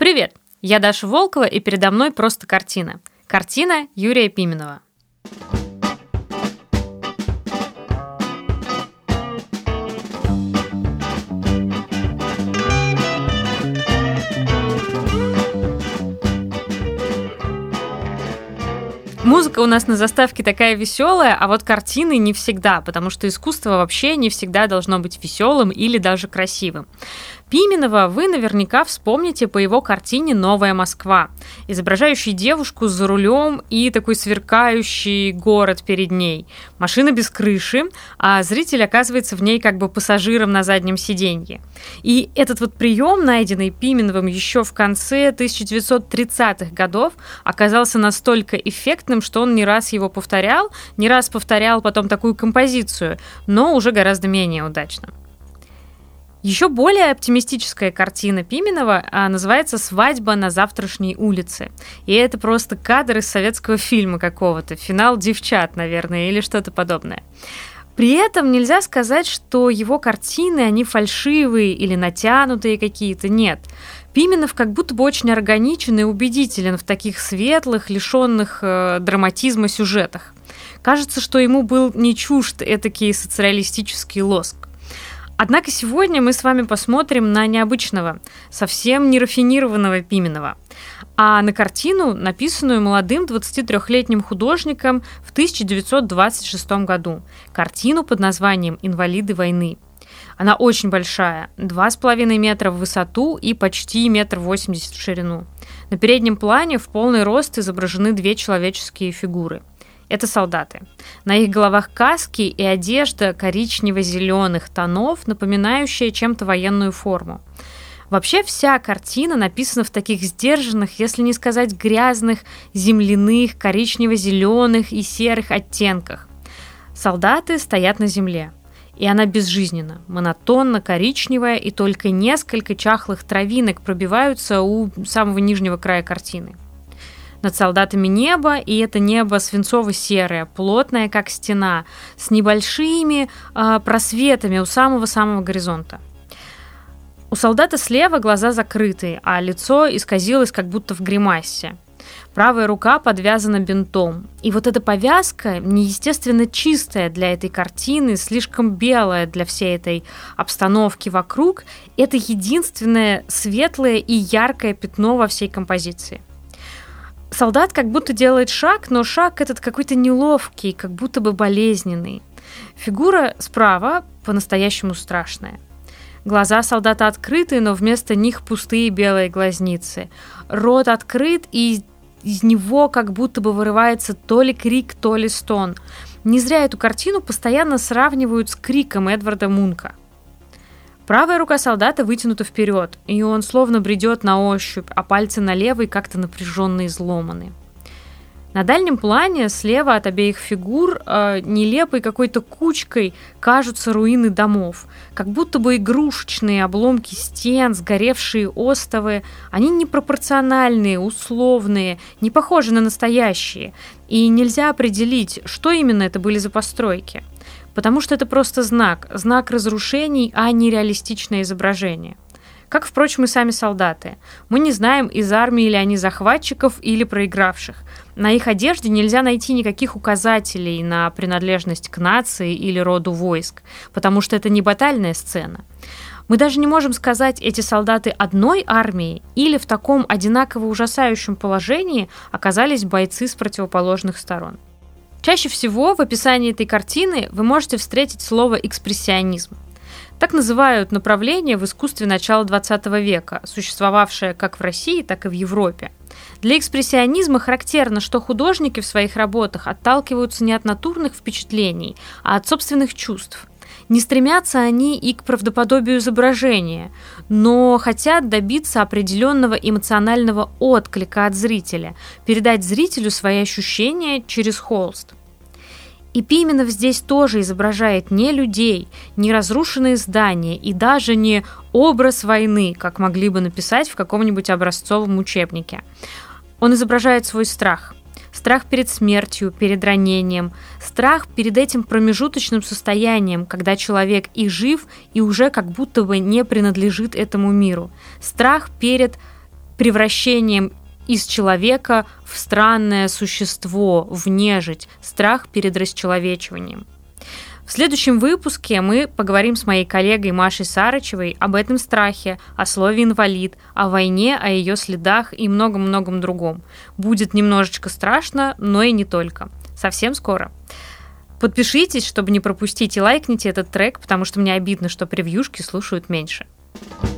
Привет! Я Даша Волкова, и передо мной просто картина. Картина Юрия Пименова. Музыка у нас на заставке такая веселая, а вот картины не всегда, потому что искусство вообще не всегда должно быть веселым или даже красивым. Пименова вы наверняка вспомните по его картине «Новая Москва», изображающей девушку за рулем и такой сверкающий город перед ней. Машина без крыши, а зритель оказывается в ней как бы пассажиром на заднем сиденье. И этот вот прием, найденный Пименовым еще в конце 1930-х годов, оказался настолько эффектным, что он не раз его повторял, не раз повторял потом такую композицию, но уже гораздо менее удачно. Еще более оптимистическая картина Пименова а, называется «Свадьба на завтрашней улице». И это просто кадр из советского фильма какого-то, финал «Девчат», наверное, или что-то подобное. При этом нельзя сказать, что его картины, они фальшивые или натянутые какие-то, нет. Пименов как будто бы очень органичен и убедителен в таких светлых, лишенных э, драматизма сюжетах. Кажется, что ему был не чужд этакий социалистический лоск. Однако сегодня мы с вами посмотрим на необычного, совсем не рафинированного Пименова, а на картину, написанную молодым 23-летним художником в 1926 году. Картину под названием «Инвалиды войны». Она очень большая, 2,5 метра в высоту и почти метр восемьдесят в ширину. На переднем плане в полный рост изображены две человеческие фигуры – это солдаты. На их головах каски и одежда коричнево-зеленых тонов, напоминающая чем-то военную форму. Вообще вся картина написана в таких сдержанных, если не сказать грязных, земляных, коричнево-зеленых и серых оттенках. Солдаты стоят на земле, и она безжизненна, монотонно коричневая, и только несколько чахлых травинок пробиваются у самого нижнего края картины над солдатами небо, и это небо свинцово-серое, плотное, как стена, с небольшими э, просветами у самого-самого горизонта. У солдата слева глаза закрыты, а лицо исказилось как будто в гримасе. Правая рука подвязана бинтом. И вот эта повязка неестественно чистая для этой картины, слишком белая для всей этой обстановки вокруг. Это единственное светлое и яркое пятно во всей композиции. Солдат как будто делает шаг, но шаг этот какой-то неловкий, как будто бы болезненный. Фигура справа по-настоящему страшная. Глаза солдата открыты, но вместо них пустые белые глазницы. Рот открыт, и из него как будто бы вырывается то ли крик, то ли стон. Не зря эту картину постоянно сравнивают с криком Эдварда Мунка. Правая рука солдата вытянута вперед, и он словно бредет на ощупь, а пальцы на левой как-то напряженно изломаны. На дальнем плане, слева от обеих фигур, э, нелепой какой-то кучкой кажутся руины домов, как будто бы игрушечные обломки стен, сгоревшие остовы. Они непропорциональные, условные, не похожи на настоящие, и нельзя определить, что именно это были за постройки – потому что это просто знак, знак разрушений, а не реалистичное изображение. Как, впрочем, и сами солдаты. Мы не знаем, из армии ли они захватчиков или проигравших. На их одежде нельзя найти никаких указателей на принадлежность к нации или роду войск, потому что это не батальная сцена. Мы даже не можем сказать, эти солдаты одной армии или в таком одинаково ужасающем положении оказались бойцы с противоположных сторон. Чаще всего в описании этой картины вы можете встретить слово «экспрессионизм». Так называют направление в искусстве начала XX века, существовавшее как в России, так и в Европе. Для экспрессионизма характерно, что художники в своих работах отталкиваются не от натурных впечатлений, а от собственных чувств. Не стремятся они и к правдоподобию изображения, но хотят добиться определенного эмоционального отклика от зрителя, передать зрителю свои ощущения через холст. И Пименов здесь тоже изображает не людей, не разрушенные здания и даже не образ войны, как могли бы написать в каком-нибудь образцовом учебнике. Он изображает свой страх – страх перед смертью, перед ранением, страх перед этим промежуточным состоянием, когда человек и жив, и уже как будто бы не принадлежит этому миру, страх перед превращением из человека в странное существо, в нежить, страх перед расчеловечиванием. В следующем выпуске мы поговорим с моей коллегой Машей Сарычевой об этом страхе, о слове «инвалид», о войне, о ее следах и многом-многом другом. Будет немножечко страшно, но и не только. Совсем скоро. Подпишитесь, чтобы не пропустить, и лайкните этот трек, потому что мне обидно, что превьюшки слушают меньше. thank